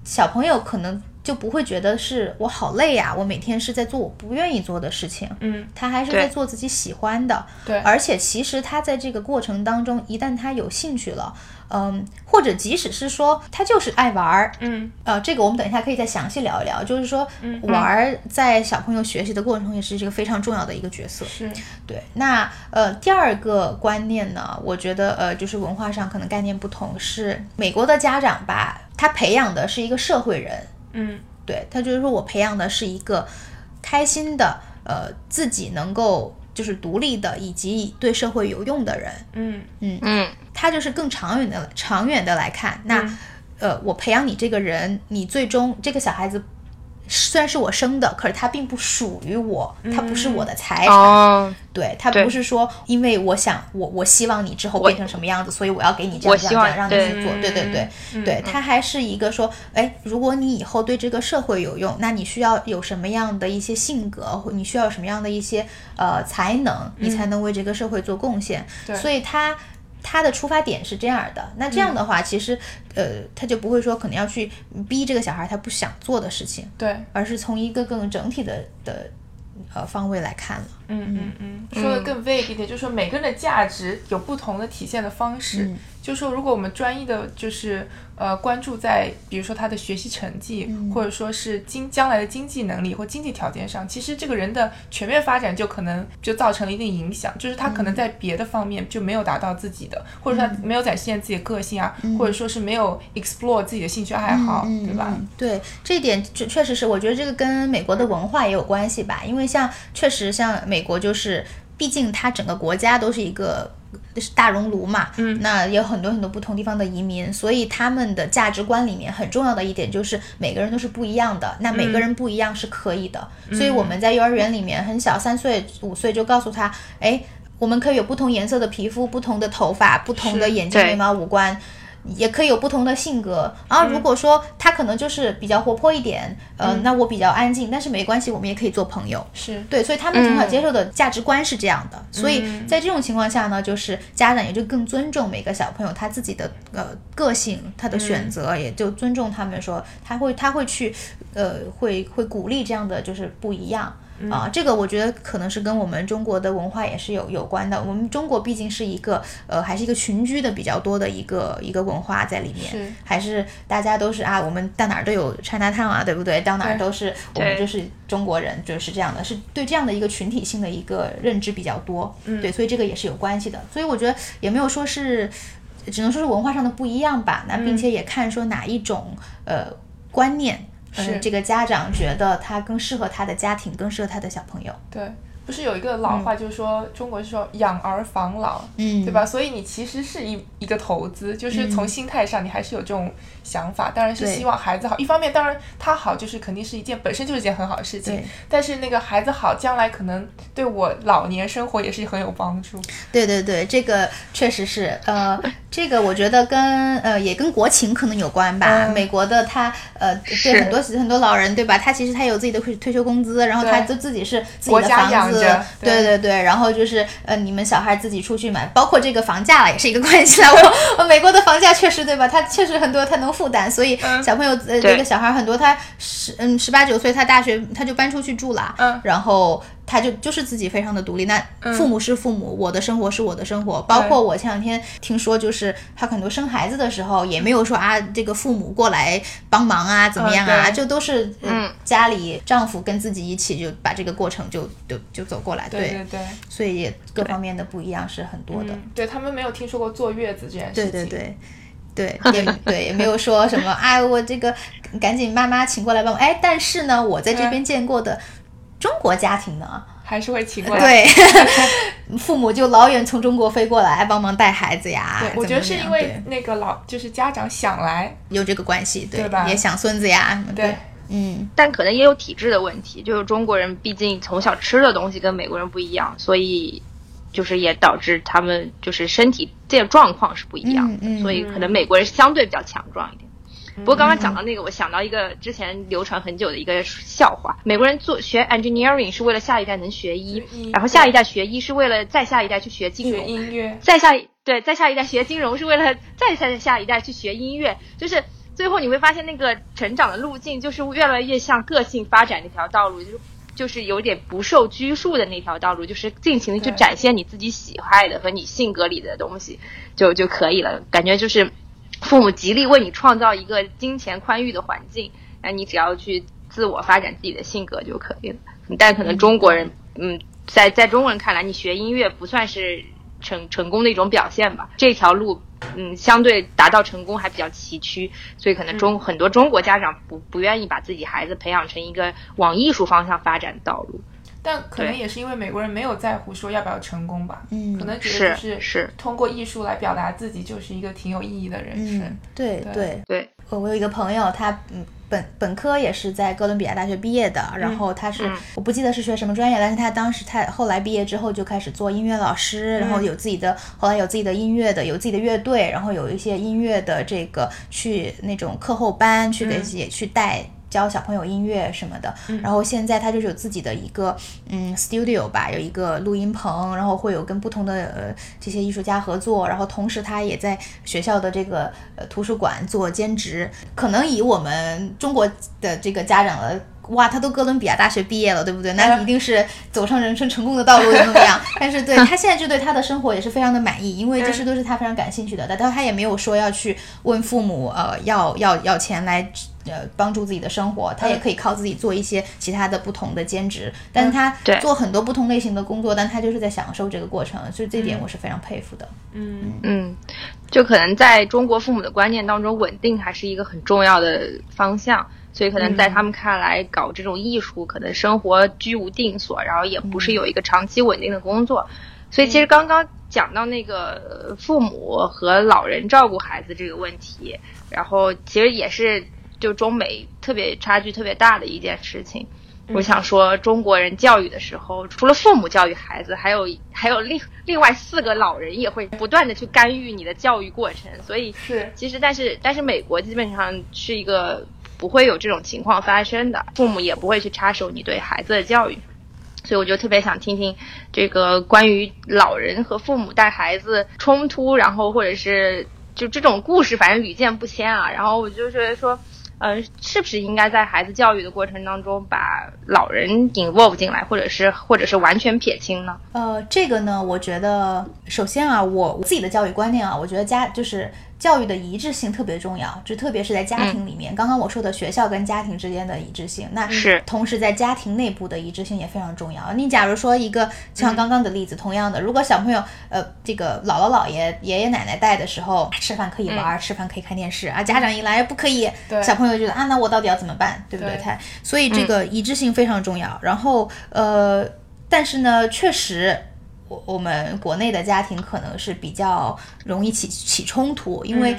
Speaker 3: 小朋友可能。就不会觉得是我好累呀，我每天是在做我不愿意做的事情。
Speaker 2: 嗯，
Speaker 3: 他还是在做自己喜欢的。
Speaker 2: 对，
Speaker 3: 而且其实他在这个过程当中，一旦他有兴趣了，嗯，或者即使是说他就是爱玩儿，
Speaker 2: 嗯，
Speaker 3: 呃，这个我们等一下可以再详细聊一聊。就是说，玩儿在小朋友学习的过程中也是这个非常重要的一个角色。
Speaker 2: 是
Speaker 3: 对。那呃，第二个观念呢，我觉得呃，就是文化上可能概念不同，是美国的家长吧，他培养的是一个社会人。
Speaker 2: 嗯，
Speaker 3: 对他就是说我培养的是一个开心的，呃，自己能够就是独立的，以及对社会有用的人。
Speaker 2: 嗯
Speaker 3: 嗯
Speaker 1: 嗯，
Speaker 3: 他就是更长远的、长远的来看，那呃，我培养你这个人，你最终这个小孩子。虽然是我生的，可是它并不属于我，它不是我的财产。对，它不是说因为我想我我希望你之后变成什么样子，所以我要给你这样这样这样让你去做。对对对对，它还是一个说，哎，如果你以后对这个社会有用，那你需要有什么样的一些性格，或你需要什么样的一些呃才能，你才能为这个社会做贡献。所以它。他的出发点是这样的，那这样的话，其实，呃，他就不会说可能要去逼这个小孩他不想做的事情，
Speaker 2: 对，
Speaker 3: 而是从一个更整体的的呃方位来看了。
Speaker 2: 嗯嗯嗯，说的更 vague 一点，就是说每个人的价值有不同的体现的方式。就说如果我们专一的，就是呃关注在比如说他的学习成绩，或者说是经将来的经济能力或经济条件上，其实这个人的全面发展就可能就造成了一定影响。就是他可能在别的方面就没有达到自己的，或者他没有展现自己的个性啊，或者说是没有 explore 自己的兴趣爱好，对吧？
Speaker 3: 对，这一点确确实是，我觉得这个跟美国的文化也有关系吧。因为像确实像美国就是，毕竟它整个国家都是一个。是大熔炉嘛，
Speaker 2: 嗯，
Speaker 3: 那有很多很多不同地方的移民，所以他们的价值观里面很重要的一点就是每个人都是不一样的。那每个人不一样是可以的，所以我们在幼儿园里面很小，三岁五岁就告诉他，哎，我们可以有不同颜色的皮肤、不同的头发、不同的眼睛、眉毛、五官。也可以有不同的性格，然后如果说他可能就是比较活泼一点，呃，那我比较安静，但是没关系，我们也可以做朋友。
Speaker 2: 是。
Speaker 3: 对，所以他们从小接受的价值观是这样的，所以在这种情况下呢，就是家长也就更尊重每个小朋友他自己的呃个性，他的选择，也就尊重他们说他会他会去呃会会鼓励这样的就是不一样。啊，这个我觉得可能是跟我们中国的文化也是有有关的。我们中国毕竟是一个呃，还是一个群居的比较多的一个一个文化在里面，还是大家都是啊，我们到哪儿都有 China Town 啊，对不对？到哪儿都是我们就是中国人，就是这样的，是对这样的一个群体性的一个认知比较多。对，所以这个也是有关系的。所以我觉得也没有说是，只能说是文化上的不一样吧。那并且也看说哪一种呃观念。
Speaker 2: 是
Speaker 3: 这个家长觉得他更适合他的家庭，更适合他的小朋友。
Speaker 2: 对，不是有一个老话，就是说中国是说养儿防老，
Speaker 3: 嗯，
Speaker 2: 对吧？所以你其实是一一个投资，就是从心态上你还是有这种想法，当然是希望孩子好。一方面，当然他好就是肯定是一件本身就是一件很好的事情，但是那个孩子好，将来可能对我老年生活也是很有帮助。
Speaker 3: 对对对，这个确实是，呃。这个我觉得跟呃也跟国情可能有关吧。美国的他呃对很多很多老人对吧？他其实他有自己的退退休工资，然后他就自己是自己的房子，对对对。然后就是呃你们小孩自己出去买，包括这个房价了也是一个关系了。我美国的房价确实对吧？他确实很多他能负担，所以小朋友呃这个小孩很多他十嗯十八九岁他大学他就搬出去住了，然后。他就就是自己非常的独立。那父母是父母，我的生活是我的生活。包括我前两天听说，就是他很多生孩子的时候，也没有说啊，这个父母过来帮忙啊，怎么样啊，就都是嗯家里丈夫跟自己一起就把这个过程就就就走过来。
Speaker 2: 对对对，
Speaker 3: 所以各方面的不一样是很多的。
Speaker 2: 对他们没有听说过坐月子这件事
Speaker 3: 情。对对对对，也对也没有说什么哎，我这个赶紧妈妈请过来帮我。哎，但是呢，我在这边见过的。中国家庭呢，
Speaker 2: 还是会请过来。
Speaker 3: 对，父母就老远从中国飞过来帮忙带孩子呀。
Speaker 2: 对，我觉得是因为那个老就是家长想来
Speaker 3: 有这个关系，
Speaker 2: 对
Speaker 3: 吧？也想孙子呀。对，嗯，
Speaker 1: 但可能也有体质的问题，就是中国人毕竟从小吃的东西跟美国人不一样，所以就是也导致他们就是身体这状况是不一样的，所以可能美国人相对比较强壮一点。不过刚刚讲到那个，我想到一个之前流传很久的一个笑话：美国人做学 engineering 是为了下一代能学医，然后下一代学医是为了再下一代去学金融，
Speaker 2: 音乐，
Speaker 1: 再下对再下一代学金融是为了再下下一代去学音乐，就是最后你会发现那个成长的路径就是越来越像个性发展那条道路，就是就是有点不受拘束的那条道路，就是尽情的去展现你自己喜爱的和你性格里的东西就就可以了，感觉就是。父母极力为你创造一个金钱宽裕的环境，那你只要去自我发展自己的性格就可以了。但可能中国人，嗯，在在中国人看来，你学音乐不算是成成功的一种表现吧？这条路，嗯，相对达到成功还比较崎岖，所以可能中很多中国家长不不愿意把自己孩子培养成一个往艺术方向发展的道路。
Speaker 2: 但可能也是因为美国人没有在乎说要不要成功吧，嗯，可能觉得就是
Speaker 1: 是。
Speaker 2: 通过艺术来表达自己就是一个挺有意义的人生。
Speaker 3: 对对。
Speaker 1: 对，
Speaker 3: 我我有一个朋友，他嗯本本科也是在哥伦比亚大学毕业的，然后他是我不记得是学什么专业，但是他当时他后来毕业之后就开始做音乐老师，然后有自己的后来有自己的音乐的有自己的乐队，然后有一些音乐的这个去那种课后班去给也去带。教小朋友音乐什么的，然后现在他就是有自己的一个嗯 studio 吧，有一个录音棚，然后会有跟不同的呃这些艺术家合作，然后同时他也在学校的这个呃图书馆做兼职。可能以我们中国的这个家长的哇，他都哥伦比亚大学毕业了，对不对？那一定是走上人生成功的道路，怎么样？但是对他现在就对他的生活也是非常的满意，因为这些都是他非常感兴趣的。但他他也没有说要去问父母呃要要要钱来。呃，帮助自己的生活，他也可以靠自己做一些其他的不同的兼职，但是他做很多不同类型的工作，但他就是在享受这个过程，所以这点我是非常佩服的。
Speaker 1: 嗯。嗯，就可能在中国父母的观念当中，稳定还是一个很重要的方向，所以可能在他们看来，搞这种艺术，可能生活居无定所，然后也不是有一个长期稳定的工作，所以其实刚刚讲到那个父母和老人照顾孩子这个问题，然后其实也是。就中美特别差距特别大的一件事情，我想说，中国人教育的时候，除了父母教育孩子，还有还有另另外四个老人也会不断的去干预你的教育过程。所以
Speaker 2: 是
Speaker 1: 其实，但是但是美国基本上是一个不会有这种情况发生的，父母也不会去插手你对孩子的教育。所以我就特别想听听这个关于老人和父母带孩子冲突，然后或者是就这种故事，反正屡见不鲜啊。然后我就觉得说。呃，是不是应该在孩子教育的过程当中把老人 involve 进来，或者是或者是完全撇清呢？
Speaker 3: 呃，这个呢，我觉得首先啊，我自己的教育观念啊，我觉得家就是。教育的一致性特别重要，就特别是在家庭里面。刚刚我说的学校跟家庭之间的一致性，那
Speaker 1: 是
Speaker 3: 同时在家庭内部的一致性也非常重要。你假如说一个像刚刚的例子，同样的，如果小朋友呃这个姥姥姥爷爷爷奶奶带的时候，吃饭可以玩，吃饭可以看电视啊，家长一来不可以，小朋友觉得啊，那我到底要怎么办，对不对？他所以这个一致性非常重要。然后呃，但是呢，确实。我我们国内的家庭可能是比较容易起起冲突，因为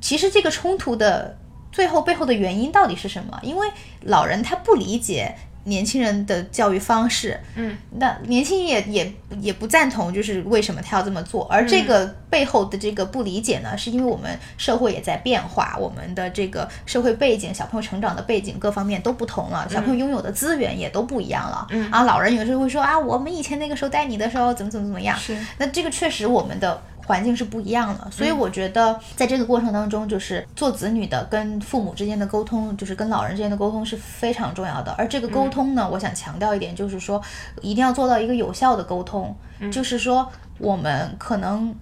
Speaker 3: 其实这个冲突的最后背后的原因到底是什么？因为老人他不理解。年轻人的教育方式，
Speaker 2: 嗯，
Speaker 3: 那年轻人也也也不赞同，就是为什么他要这么做？而这个背后的这个不理解呢，是因为我们社会也在变化，我们的这个社会背景、小朋友成长的背景各方面都不同了，小朋友拥有的资源也都不一样了。
Speaker 2: 嗯
Speaker 3: 啊，老人有时候会说啊，我们以前那个时候带你的时候怎么怎么怎么样？
Speaker 2: 是，
Speaker 3: 那这个确实我们的。环境是不一样的。所以我觉得在这个过程当中，就是做子女的跟父母之间的沟通，就是跟老人之间的沟通是非常重要的。而这个沟通呢，我想强调一点，就是说一定要做到一个有效的沟通，就是说我们可能。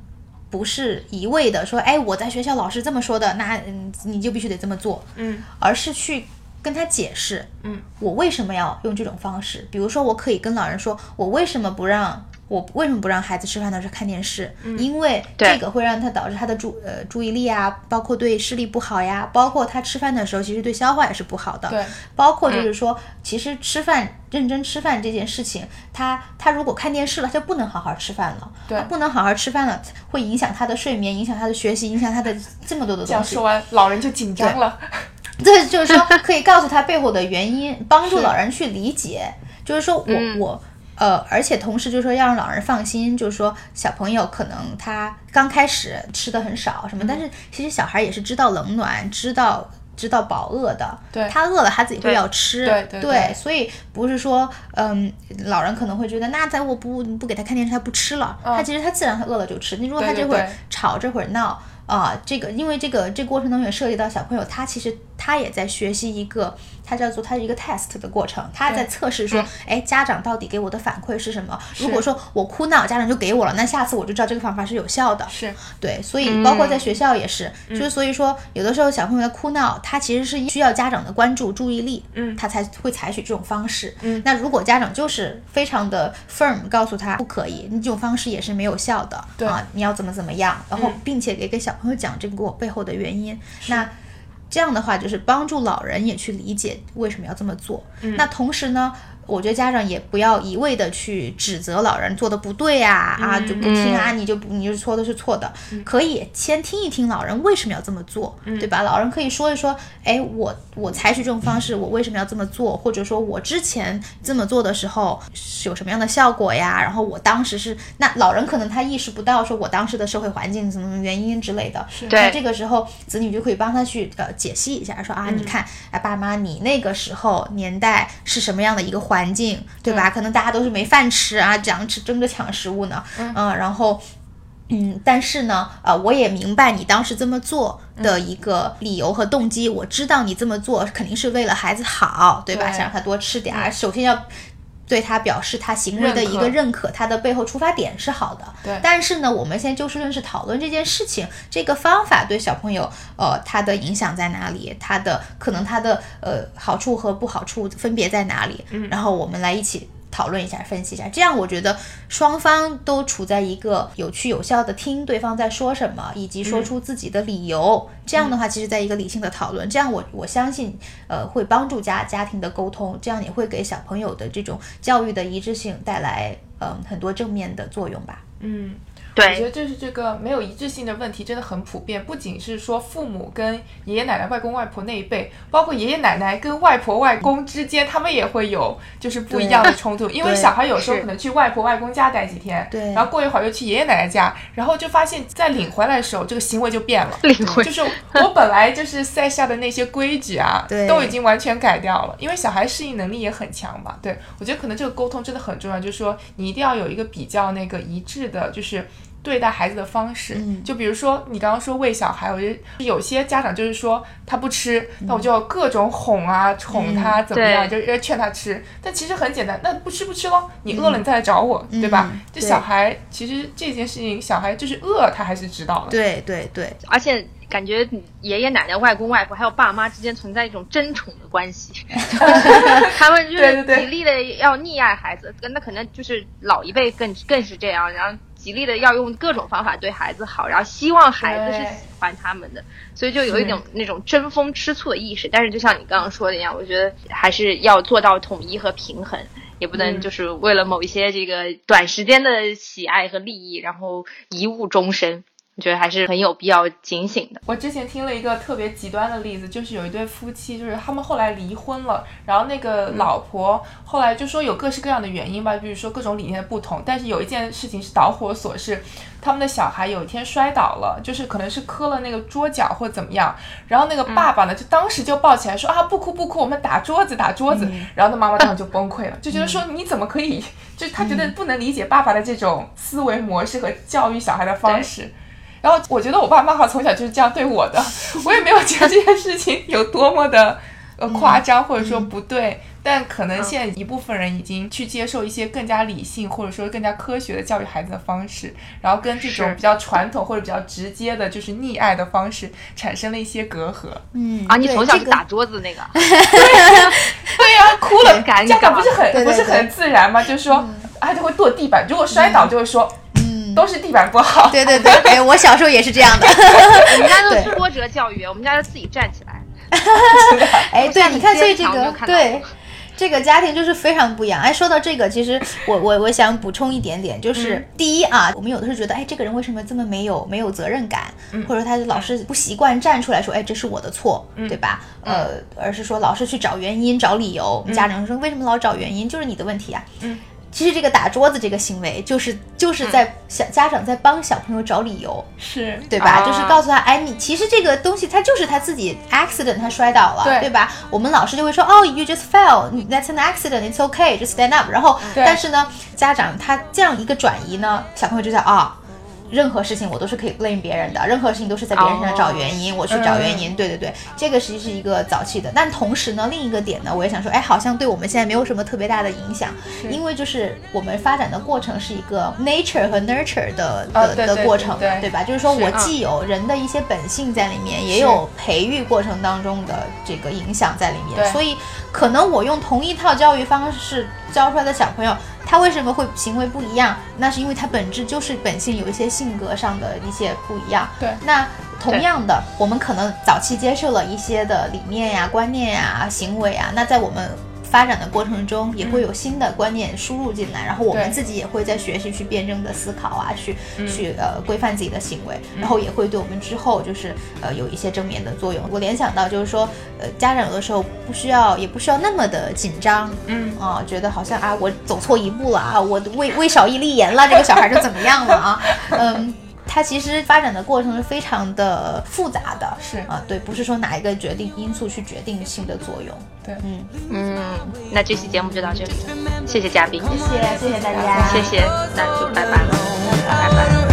Speaker 3: 不是一味的说，哎，我在学校老师这么说的，那嗯，你就必须得这么做，
Speaker 2: 嗯，
Speaker 3: 而是去跟他解释，
Speaker 2: 嗯，
Speaker 3: 我为什么要用这种方式？比如说，我可以跟老人说，我为什么不让。我为什么不让孩子吃饭的时候看电视？因为这个会让他导致他的注呃注意力啊，包括对视力不好呀，包括他吃饭的时候其实对消化也是不好的。
Speaker 2: 对，
Speaker 3: 包括就是说，其实吃饭认真吃饭这件事情，他他如果看电视了，他就不能好好吃饭了。
Speaker 2: 对，
Speaker 3: 不能好好吃饭了，会影响他的睡眠，影响他的学习，影响他的这么多的东西。这
Speaker 2: 样说完，老人就紧张了。
Speaker 3: 对就是说，可以告诉他背后的原因，帮助老人去理解。就是说我我。呃，而且同时就是说要让老人放心，就是说小朋友可能他刚开始吃的很少什么，但是其实小孩也是知道冷暖，知道知道饱饿的。
Speaker 2: 对，
Speaker 3: 他饿了他自己会要吃。
Speaker 2: 对对对。
Speaker 3: 所以不是说，嗯，老人可能会觉得，那在我不不给他看电视，他不吃了。他其实他自然他饿了就吃。你如果他这会儿吵这会儿闹啊，这个因为这个这过程当中也涉及到小朋友，他其实他也在学习一个。它叫做它是一个 test 的过程，他在测试说，哎，家长到底给我的反馈是什么？如果说我哭闹，家长就给我了，那下次我就知道这个方法是有效的。
Speaker 2: 是
Speaker 3: 对，所以包括在学校也是，就是所以说，有的时候小朋友的哭闹，他其实是需要家长的关注、注意力，
Speaker 2: 嗯，
Speaker 3: 他才会采取这种方式。
Speaker 2: 嗯，
Speaker 3: 那如果家长就是非常的 firm 告诉他不可以，你这种方式也是没有效的。
Speaker 2: 对
Speaker 3: 啊，你要怎么怎么样，然后并且给给小朋友讲这个背后的原因。那。这样的话，就是帮助老人也去理解为什么要这么做。那同时呢？我觉得家长也不要一味的去指责老人做的不对呀，啊就不听啊，你就不你就错的是错的，可以先听一听老人为什么要这么做，对吧？老人可以说一说，哎，我我采取这种方式，我为什么要这么做？或者说我之前这么做的时候是有什么样的效果呀？然后我当时是那老人可能他意识不到，说我当时的社会环境什么原因之类的，那这个时候子女就可以帮他去呃解析一下，说啊，你看，哎，爸妈你那个时候年代是什么样的一个环。环境对吧？可能大家都是没饭吃啊，样吃争着抢食物呢。嗯，然后，嗯，但是呢，呃，我也明白你当时这么做的一个理由和动机。我知道你这么做肯定是为了孩子好，对吧？想让他多吃点儿。首先要。对他表示他行为的一个认可，他的背后出发点是好的。
Speaker 2: 对，
Speaker 3: 但是呢，我们现在就事论事讨论这件事情，这个方法对小朋友，呃，他的影响在哪里？他的可能他的呃好处和不好处分别在哪里？
Speaker 2: 嗯，
Speaker 3: 然后我们来一起。讨论一下，分析一下，这样我觉得双方都处在一个有趣有效的听对方在说什么，以及说出自己的理由。这样的话，其实在一个理性的讨论，这样我我相信，呃，会帮助家家庭的沟通，这样也会给小朋友的这种教育的一致性带来嗯很多正面的作用吧。
Speaker 2: 嗯。
Speaker 1: 对，
Speaker 2: 我觉得就是这个没有一致性的问题真的很普遍，不仅是说父母跟爷爷奶奶、外公外婆那一辈，包括爷爷奶奶跟外婆外公之间，他们也会有就是不一样的冲突。因为小孩有时候可能去外婆外公家待几天，
Speaker 3: 对，
Speaker 2: 然后过一会儿又去爷爷奶奶家，然后就发现，在领回来的时候，这个行为就变了。
Speaker 1: 领回
Speaker 2: 就是我本来就是塞下的那些规矩啊，
Speaker 3: 对，
Speaker 2: 都已经完全改掉了。因为小孩适应能力也很强嘛，对我觉得可能这个沟通真的很重要，就是说你一定要有一个比较那个一致的，就是。对待孩子的方式，就比如说你刚刚说喂小孩，我觉得有些家长就是说他不吃，那我就各种哄啊，宠他怎么样，就要劝他吃。但其实很简单，那不吃不吃喽，你饿了你再来找我，对吧？这小孩其实这件事情，小孩就是饿，他还是知道的。
Speaker 3: 对对对，
Speaker 1: 而且感觉爷爷奶奶、外公外婆还有爸妈之间存在一种争宠的关系，他们就是极力的要溺爱孩子，那可能就是老一辈更更是这样，然后。极力的要用各种方法对孩子好，然后希望孩子是喜欢他们的，所以就有一种那种争风吃醋的意识。但是就像你刚刚说的一样，我觉得还是要做到统一和平衡，也不能就是为了某一些这个短时间的喜爱和利益，然后贻误终身。我觉得还是很有必要警醒的。
Speaker 2: 我之前听了一个特别极端的例子，就是有一对夫妻，就是他们后来离婚了，然后那个老婆后来就说有各式各样的原因吧，比如说各种理念的不同，但是有一件事情是导火索，是他们的小孩有一天摔倒了，就是可能是磕了那个桌角或怎么样，然后那个爸爸呢就当时就抱起来说啊不哭不哭，我们打桌子打桌子，然后他妈妈当时就 崩溃了，就觉得说你怎么可以，就他觉得不能理解爸爸的这种思维模式和教育小孩的方式。然后我觉得我爸妈好从小就是这样对我的，我也没有觉得这件事情有多么的呃夸张或者说不对，但可能现在一部分人已经去接受一些更加理性或者说更加科学的教育孩子的方式，然后跟这种比较传统或者比较直接的就是溺爱的方式产生了一些隔阂。
Speaker 3: 嗯
Speaker 1: 啊，你从小是打桌子那个？
Speaker 2: 对呀，哭了，
Speaker 1: 家
Speaker 2: 长不是很不是很自然吗？就是说他就会跺地板，如果摔倒就会说。都是地板不好。
Speaker 3: 对对对，哎，我小时候也是这样的。
Speaker 1: 我们家都是波折教育，我们家就自己站起来。
Speaker 3: 哎，对，你看，所以这个对这个家庭就是非常不一样。哎，说到这个，其实我我我想补充一点点，就是第一啊，我们有的是觉得，哎，这个人为什么这么没有没有责任感，或者他老是不习惯站出来说，哎，这是我的错，对吧？呃，而是说老是去找原因、找理由。家长说，为什么老找原因？就是你的问题啊。嗯。其实这个打桌子这个行为，就是就是在小家长在帮小朋友找理由，
Speaker 2: 是
Speaker 3: 对吧？就是告诉他，哎，你其实这个东西他就是他自己 accident，他摔倒了，对吧？我们老师就会说，哦，you just fell，that's an accident，it's okay，just stand up。然后，但是呢，家长他这样一个转移呢，小朋友就在啊。任何事情我都是可以 blame 别人的，任何事情都是在别人身上找原因，我去找原因。对对对，这个实际是一个早期的。但同时呢，另一个点呢，我也想说，哎，好像对我们现在没有什么特别大的影响，因为就是我们发展的过程是一个 nature 和 nurture 的的的过程，对吧？就是说我既有人的一些本性在里面，也有培育过程当中的这个影响在里面，所以可能我用同一套教育方式教出来的小朋友。他为什么会行为不一样？那是因为他本质就是本性有一些性格上的一些不一样。
Speaker 2: 对，
Speaker 3: 那同样的，我们可能早期接受了一些的理念呀、观念呀、行为啊，那在我们。发展的过程中也会有新的观念输入进来，然后我们自己也会在学习去辩证的思考啊，去去呃规范自己的行为，然后也会对我们之后就是呃有一些正面的作用。我联想到就是说，呃，家长有的时候不需要也不需要那么的紧张，
Speaker 2: 嗯。
Speaker 3: 啊，觉得好像啊我走错一步了啊，我为为少一粒盐了，这个小孩就怎么样了啊，嗯。它其实发展的过程是非常的复杂的，
Speaker 2: 是
Speaker 3: 啊，对，不是说哪一个决定因素去决定性的作用，
Speaker 2: 对，
Speaker 3: 嗯
Speaker 1: 嗯，那这期节目就到这里，谢谢嘉宾，
Speaker 3: 谢谢谢谢大家，
Speaker 1: 谢谢，那就拜拜了，拜拜。